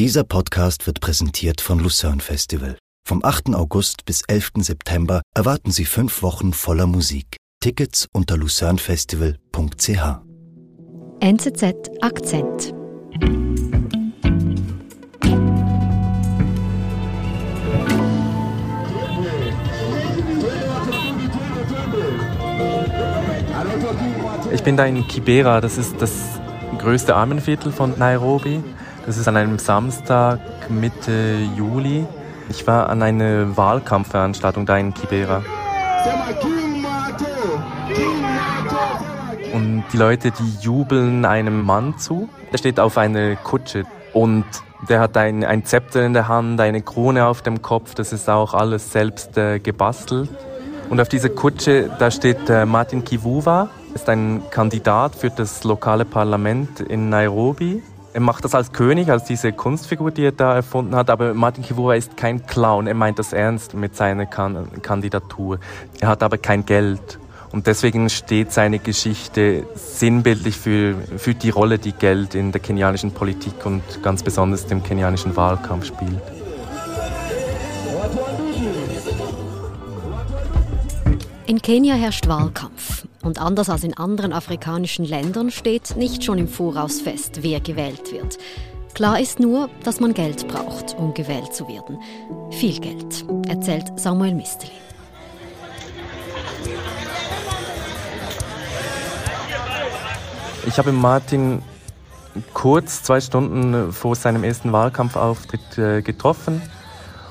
Dieser Podcast wird präsentiert von Lucerne Festival. Vom 8. August bis 11. September erwarten Sie fünf Wochen voller Musik. Tickets unter lucernefestival.ch. NZZ Akzent. Ich bin da in Kibera, das ist das größte Armenviertel von Nairobi. Das ist an einem Samstag Mitte Juli. Ich war an einer Wahlkampfveranstaltung da in Kibera. Und die Leute, die jubeln einem Mann zu. Der steht auf einer Kutsche und der hat ein, ein Zepter in der Hand, eine Krone auf dem Kopf. Das ist auch alles selbst äh, gebastelt. Und auf dieser Kutsche, da steht äh, Martin Kivuva ist ein Kandidat für das lokale Parlament in Nairobi. Er macht das als König, als diese Kunstfigur, die er da erfunden hat. Aber Martin Kivura ist kein Clown. Er meint das ernst mit seiner kan Kandidatur. Er hat aber kein Geld. Und deswegen steht seine Geschichte sinnbildlich für, für die Rolle, die Geld in der kenianischen Politik und ganz besonders dem kenianischen Wahlkampf spielt. In Kenia herrscht Wahlkampf. Und anders als in anderen afrikanischen Ländern steht nicht schon im Voraus fest, wer gewählt wird. Klar ist nur, dass man Geld braucht, um gewählt zu werden. Viel Geld, erzählt Samuel Misteli. Ich habe Martin kurz zwei Stunden vor seinem ersten Wahlkampfauftritt äh, getroffen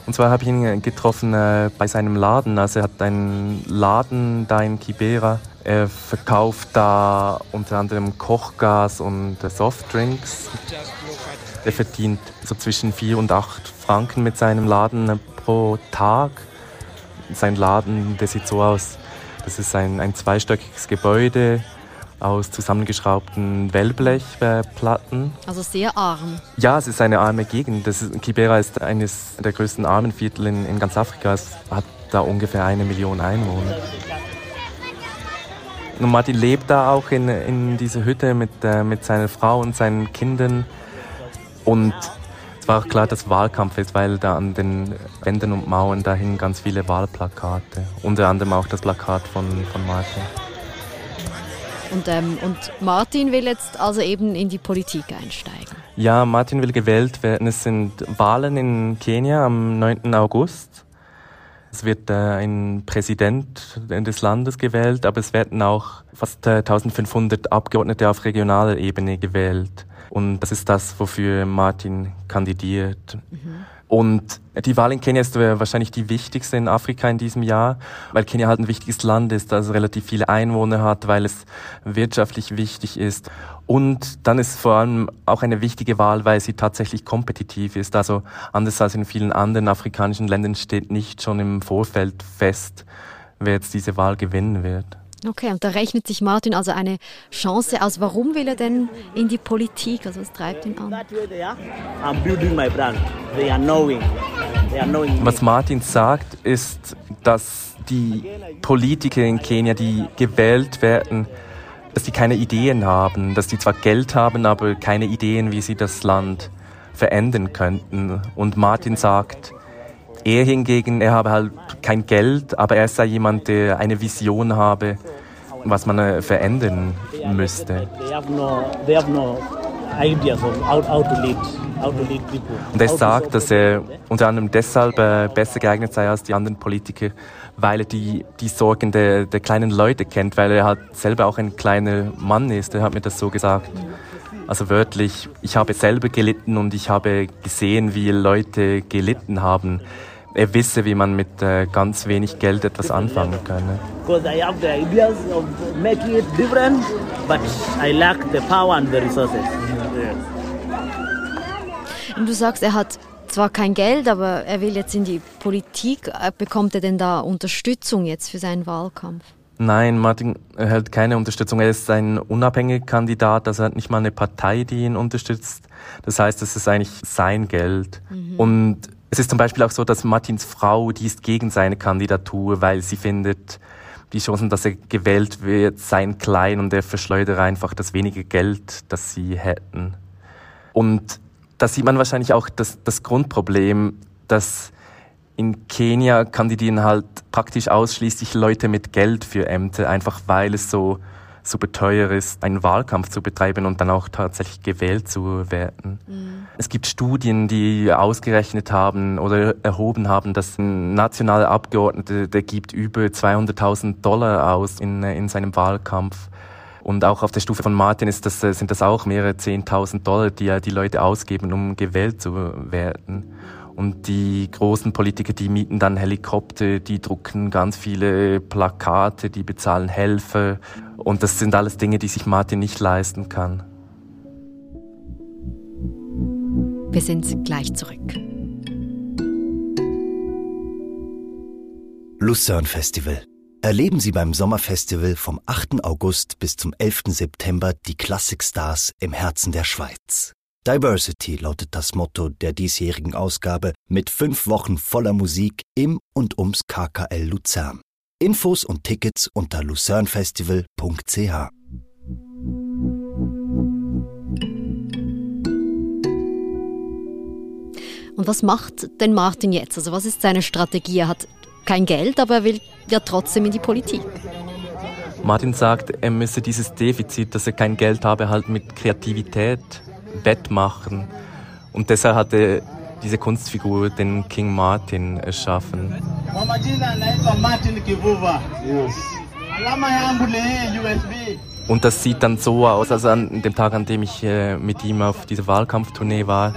und zwar habe ich ihn getroffen äh, bei seinem Laden. Also er hat einen Laden da in Kibera. Er verkauft da unter anderem Kochgas und Softdrinks. Er verdient so zwischen 4 und 8 Franken mit seinem Laden pro Tag. Sein Laden, der sieht so aus, das ist ein, ein zweistöckiges Gebäude aus zusammengeschraubten Wellblechplatten. Also sehr arm. Ja, es ist eine arme Gegend. Das ist, Kibera ist eines der größten Armenviertel in, in ganz Afrika. Es hat da ungefähr eine Million Einwohner. Und Martin lebt da auch in, in dieser Hütte mit, äh, mit seiner Frau und seinen Kindern. Und es war auch klar, dass Wahlkampf ist, weil da an den Wänden und Mauern da hingen ganz viele Wahlplakate. Unter anderem auch das Plakat von, von Martin. Und, ähm, und Martin will jetzt also eben in die Politik einsteigen. Ja, Martin will gewählt werden. Es sind Wahlen in Kenia am 9. August. Es wird äh, ein Präsident des Landes gewählt, aber es werden auch fast äh, 1500 Abgeordnete auf regionaler Ebene gewählt. Und das ist das, wofür Martin kandidiert. Mhm. Und die Wahl in Kenia ist wahrscheinlich die wichtigste in Afrika in diesem Jahr, weil Kenia halt ein wichtiges Land ist, das relativ viele Einwohner hat, weil es wirtschaftlich wichtig ist. Und dann ist vor allem auch eine wichtige Wahl, weil sie tatsächlich kompetitiv ist. Also anders als in vielen anderen afrikanischen Ländern steht nicht schon im Vorfeld fest, wer jetzt diese Wahl gewinnen wird. Okay, und da rechnet sich Martin also eine Chance aus. Warum will er denn in die Politik? Also was treibt ihn an? Was Martin sagt, ist, dass die Politiker in Kenia, die gewählt werden, dass die keine Ideen haben, dass die zwar Geld haben, aber keine Ideen, wie sie das Land verändern könnten. Und Martin sagt, er hingegen, er habe halt kein Geld, aber er sei jemand, der eine Vision habe, was man äh, verändern müsste. Und er sagt, dass er unter anderem deshalb äh, besser geeignet sei als die anderen Politiker, weil er die, die Sorgen der, der kleinen Leute kennt, weil er halt selber auch ein kleiner Mann ist. Er hat mir das so gesagt. Also wörtlich, ich habe selber gelitten und ich habe gesehen, wie Leute gelitten haben er wisse, wie man mit äh, ganz wenig Geld etwas anfangen könne. Und du sagst, er hat zwar kein Geld, aber er will jetzt in die Politik. Äh, bekommt er denn da Unterstützung jetzt für seinen Wahlkampf? Nein, Martin erhält keine Unterstützung. Er ist ein unabhängiger Kandidat, also er hat nicht mal eine Partei, die ihn unterstützt. Das heißt, es ist eigentlich sein Geld. Mhm. Und es ist zum Beispiel auch so, dass Martins Frau, die ist gegen seine Kandidatur, weil sie findet, die Chancen, dass er gewählt wird, seien klein und er verschleudere einfach das wenige Geld, das sie hätten. Und da sieht man wahrscheinlich auch das, das Grundproblem, dass in Kenia kandidieren halt praktisch ausschließlich Leute mit Geld für Ämter, einfach weil es so super teuer ist, einen Wahlkampf zu betreiben und dann auch tatsächlich gewählt zu werden. Mhm. Es gibt Studien, die ausgerechnet haben oder erhoben haben, dass ein nationaler Abgeordneter, der gibt über 200.000 Dollar aus in, in seinem Wahlkampf. Und auch auf der Stufe von Martin ist das, sind das auch mehrere 10.000 Dollar, die ja die Leute ausgeben, um gewählt zu werden. Und die großen Politiker, die mieten dann Helikopter, die drucken ganz viele Plakate, die bezahlen Helfer. Und das sind alles Dinge, die sich Martin nicht leisten kann. Wir sind gleich zurück. Lucerne Festival. Erleben Sie beim Sommerfestival vom 8. August bis zum 11. September die Classic Stars im Herzen der Schweiz. Diversity lautet das Motto der diesjährigen Ausgabe mit fünf Wochen voller Musik im und ums KKL Luzern. Infos und Tickets unter lucernfestival.ch. Und was macht denn Martin jetzt? Also was ist seine Strategie? Er hat kein Geld, aber er will ja trotzdem in die Politik. Martin sagt, er müsse dieses Defizit, dass er kein Geld habe, halt mit Kreativität wettmachen. Und deshalb hat er diese Kunstfigur, den King Martin, erschaffen. Und das sieht dann so aus, also an dem Tag, an dem ich äh, mit ihm auf dieser Wahlkampftournee war,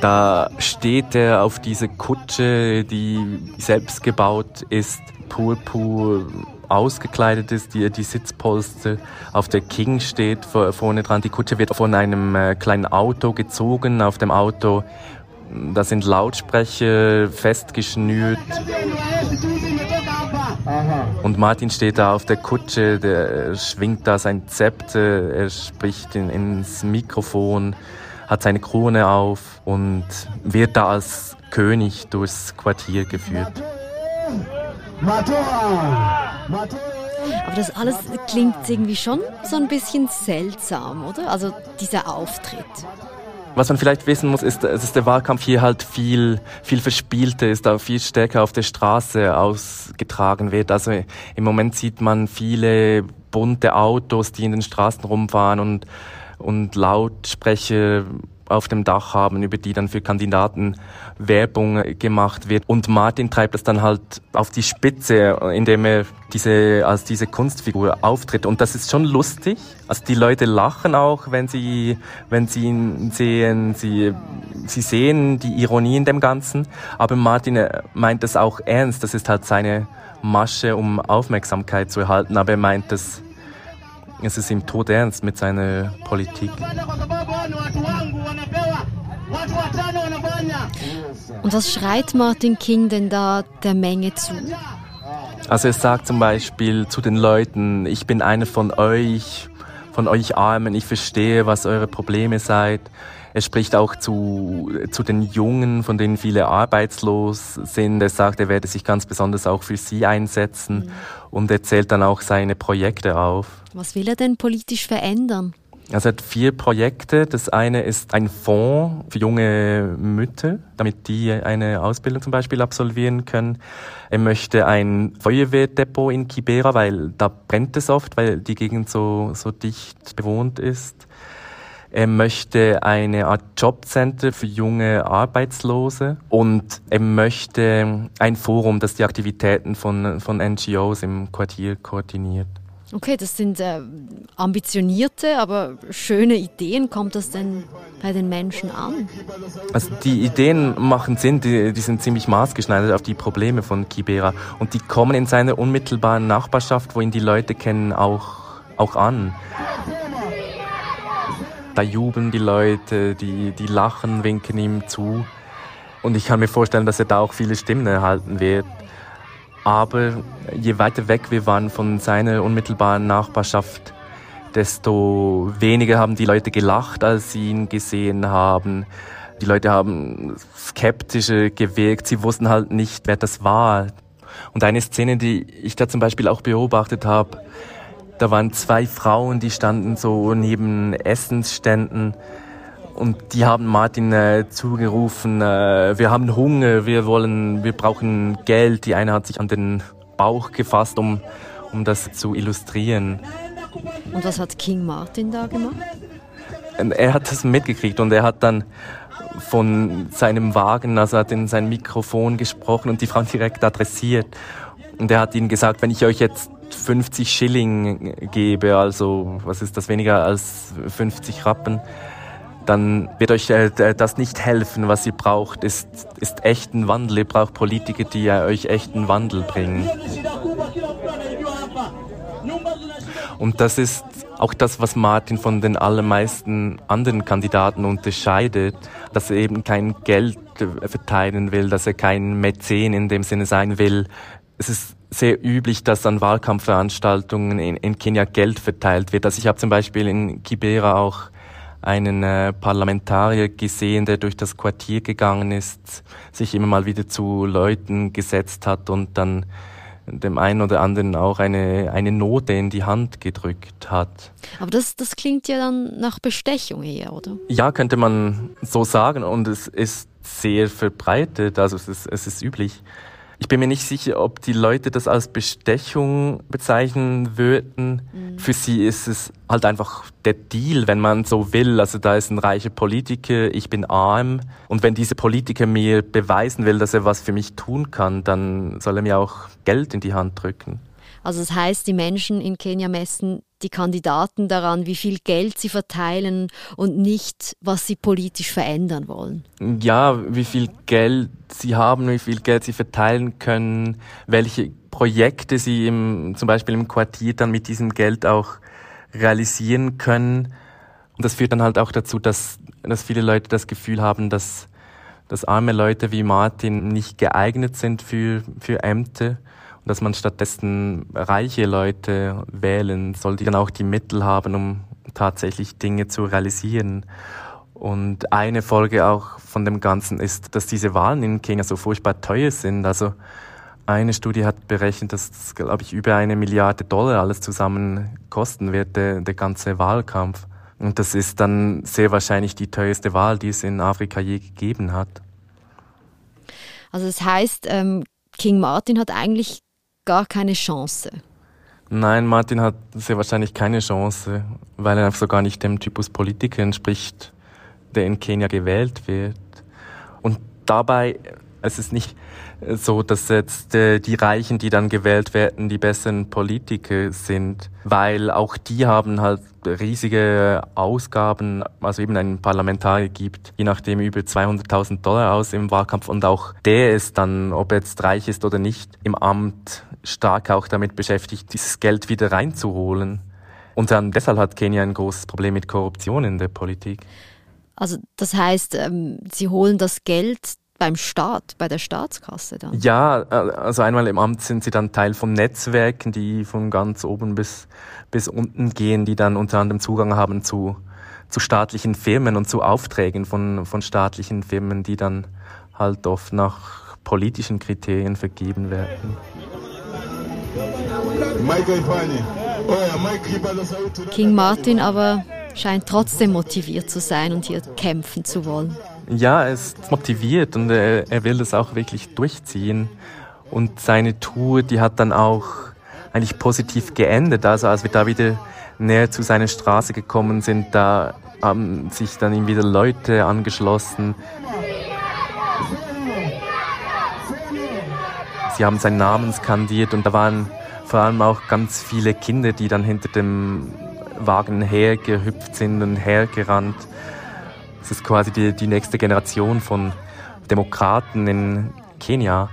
da steht er auf dieser Kutsche, die selbst gebaut ist, purpur ausgekleidet ist, die, die Sitzpolster auf der King steht vorne dran. Die Kutsche wird von einem äh, kleinen Auto gezogen. Auf dem Auto, da sind Lautsprecher festgeschnürt. Und Martin steht da auf der Kutsche, der schwingt da sein Zepter, er spricht in, ins Mikrofon, hat seine Krone auf und wird da als König durchs Quartier geführt. Aber das alles klingt irgendwie schon so ein bisschen seltsam, oder? Also dieser Auftritt. Was man vielleicht wissen muss, ist, dass der Wahlkampf hier halt viel, viel verspielter ist, auch viel stärker auf der Straße ausgetragen wird. Also im Moment sieht man viele bunte Autos, die in den Straßen rumfahren und, und Lautsprecher auf dem Dach haben, über die dann für Kandidaten Werbung gemacht wird. Und Martin treibt das dann halt auf die Spitze, indem er diese, als diese Kunstfigur auftritt. Und das ist schon lustig. Also die Leute lachen auch, wenn sie, wenn sie ihn sehen. Sie, sie sehen die Ironie in dem Ganzen. Aber Martin äh, meint das auch ernst. Das ist halt seine Masche, um Aufmerksamkeit zu erhalten. Aber er meint das, es ist ihm tot ernst mit seiner Politik. Und was schreit Martin King denn da der Menge zu? Also er sagt zum Beispiel zu den Leuten, ich bin einer von euch, von euch Armen, ich verstehe, was eure Probleme seid. Er spricht auch zu, zu den Jungen, von denen viele arbeitslos sind. Er sagt, er werde sich ganz besonders auch für sie einsetzen mhm. und er zählt dann auch seine Projekte auf. Was will er denn politisch verändern? Also er hat vier Projekte. Das eine ist ein Fonds für junge Mütter, damit die eine Ausbildung zum Beispiel absolvieren können. Er möchte ein Feuerwehrdepot in Kibera, weil da brennt es oft, weil die Gegend so, so dicht bewohnt ist. Er möchte eine Art Jobcenter für junge Arbeitslose und er möchte ein Forum, das die Aktivitäten von, von NGOs im Quartier koordiniert. Okay, das sind äh, ambitionierte, aber schöne Ideen. Kommt das denn bei den Menschen an? Also die Ideen machen Sinn, die, die sind ziemlich maßgeschneidert auf die Probleme von Kibera. Und die kommen in seiner unmittelbaren Nachbarschaft, wo ihn die Leute kennen, auch, auch an. Da jubeln die Leute, die, die lachen, winken ihm zu. Und ich kann mir vorstellen, dass er da auch viele Stimmen erhalten wird. Aber je weiter weg wir waren von seiner unmittelbaren Nachbarschaft, desto weniger haben die Leute gelacht, als sie ihn gesehen haben. Die Leute haben skeptischer gewirkt. Sie wussten halt nicht, wer das war. Und eine Szene, die ich da zum Beispiel auch beobachtet habe, da waren zwei Frauen, die standen so neben Essensständen Und die haben Martin äh, zugerufen, äh, wir haben Hunger, wir wollen, wir brauchen Geld. Die eine hat sich an den Bauch gefasst, um, um das zu illustrieren. Und was hat King Martin da gemacht? Er hat das mitgekriegt und er hat dann von seinem Wagen, also hat in sein Mikrofon gesprochen und die Frau direkt adressiert. Und er hat ihnen gesagt, wenn ich euch jetzt 50 Schilling gebe, also was ist das weniger als 50 Rappen, dann wird euch äh, das nicht helfen. Was ihr braucht, ist, ist echten Wandel. Ihr braucht Politiker, die euch echten Wandel bringen. Und das ist auch das, was Martin von den allermeisten anderen Kandidaten unterscheidet, dass er eben kein Geld verteilen will, dass er kein Mäzen in dem Sinne sein will. Es ist sehr üblich, dass an Wahlkampfveranstaltungen in, in Kenia Geld verteilt wird. Also ich habe zum Beispiel in Kibera auch einen äh, Parlamentarier gesehen, der durch das Quartier gegangen ist, sich immer mal wieder zu Leuten gesetzt hat und dann dem einen oder anderen auch eine, eine Note in die Hand gedrückt hat. Aber das, das klingt ja dann nach Bestechung eher, oder? Ja, könnte man so sagen und es ist sehr verbreitet, also es ist, es ist üblich. Ich bin mir nicht sicher, ob die Leute das als Bestechung bezeichnen würden. Mhm. Für sie ist es halt einfach der Deal, wenn man so will. Also da ist ein reicher Politiker, ich bin arm. Und wenn dieser Politiker mir beweisen will, dass er was für mich tun kann, dann soll er mir auch Geld in die Hand drücken. Also das heißt, die Menschen in Kenia messen die Kandidaten daran, wie viel Geld sie verteilen und nicht, was sie politisch verändern wollen. Ja, wie viel Geld sie haben, wie viel Geld sie verteilen können, welche Projekte sie im, zum Beispiel im Quartier dann mit diesem Geld auch realisieren können. Und das führt dann halt auch dazu, dass, dass viele Leute das Gefühl haben, dass, dass arme Leute wie Martin nicht geeignet sind für, für Ämter dass man stattdessen reiche Leute wählen soll, die dann auch die Mittel haben, um tatsächlich Dinge zu realisieren. Und eine Folge auch von dem Ganzen ist, dass diese Wahlen in Kenia so furchtbar teuer sind. Also eine Studie hat berechnet, dass das, glaube ich, über eine Milliarde Dollar alles zusammen kosten wird, der, der ganze Wahlkampf. Und das ist dann sehr wahrscheinlich die teuerste Wahl, die es in Afrika je gegeben hat. Also das heißt, ähm, King Martin hat eigentlich gar keine Chance. Nein, Martin hat sehr wahrscheinlich keine Chance, weil er so gar nicht dem Typus Politiker entspricht, der in Kenia gewählt wird. Und dabei es ist nicht so, dass jetzt äh, die Reichen, die dann gewählt werden, die besseren Politiker sind, weil auch die haben halt riesige Ausgaben, also eben einen Parlamentarier gibt, je nachdem über 200.000 Dollar aus im Wahlkampf und auch der ist dann, ob er jetzt reich ist oder nicht, im Amt stark auch damit beschäftigt, dieses Geld wieder reinzuholen. Und dann deshalb hat Kenia ein großes Problem mit Korruption in der Politik. Also das heißt, ähm, sie holen das Geld beim Staat, bei der Staatskasse dann? Ja, äh, also einmal im Amt sind sie dann Teil von Netzwerken, die von ganz oben bis, bis unten gehen, die dann unter anderem Zugang haben zu, zu staatlichen Firmen und zu Aufträgen von, von staatlichen Firmen, die dann halt oft nach politischen Kriterien vergeben werden. King Martin aber scheint trotzdem motiviert zu sein und hier kämpfen zu wollen. Ja, er ist motiviert und er, er will das auch wirklich durchziehen. Und seine Tour, die hat dann auch eigentlich positiv geendet. Also als wir da wieder näher zu seiner Straße gekommen sind, da haben sich dann ihm wieder Leute angeschlossen. Sie haben seinen Namen skandiert und da waren vor allem auch ganz viele Kinder, die dann hinter dem Wagen hergehüpft sind und hergerannt. Es ist quasi die, die nächste Generation von Demokraten in Kenia.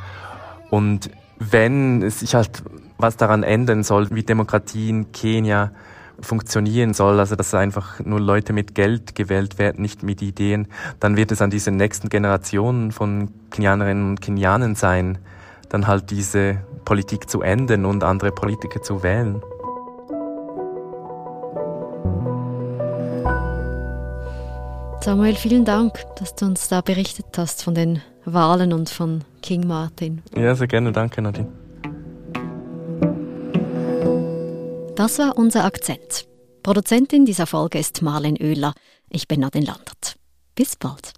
Und wenn sich halt was daran ändern soll, wie Demokratie in Kenia funktionieren soll, also dass einfach nur Leute mit Geld gewählt werden, nicht mit Ideen, dann wird es an diese nächsten Generationen von Kenianerinnen und Kenianern sein, dann halt diese Politik zu ändern und andere Politiker zu wählen. Samuel, vielen Dank, dass du uns da berichtet hast von den Wahlen und von King Martin. Ja, sehr gerne. Danke, Nadine. Das war unser Akzent. Produzentin dieser Folge ist Marlen Oehler. Ich bin Nadine Landert. Bis bald.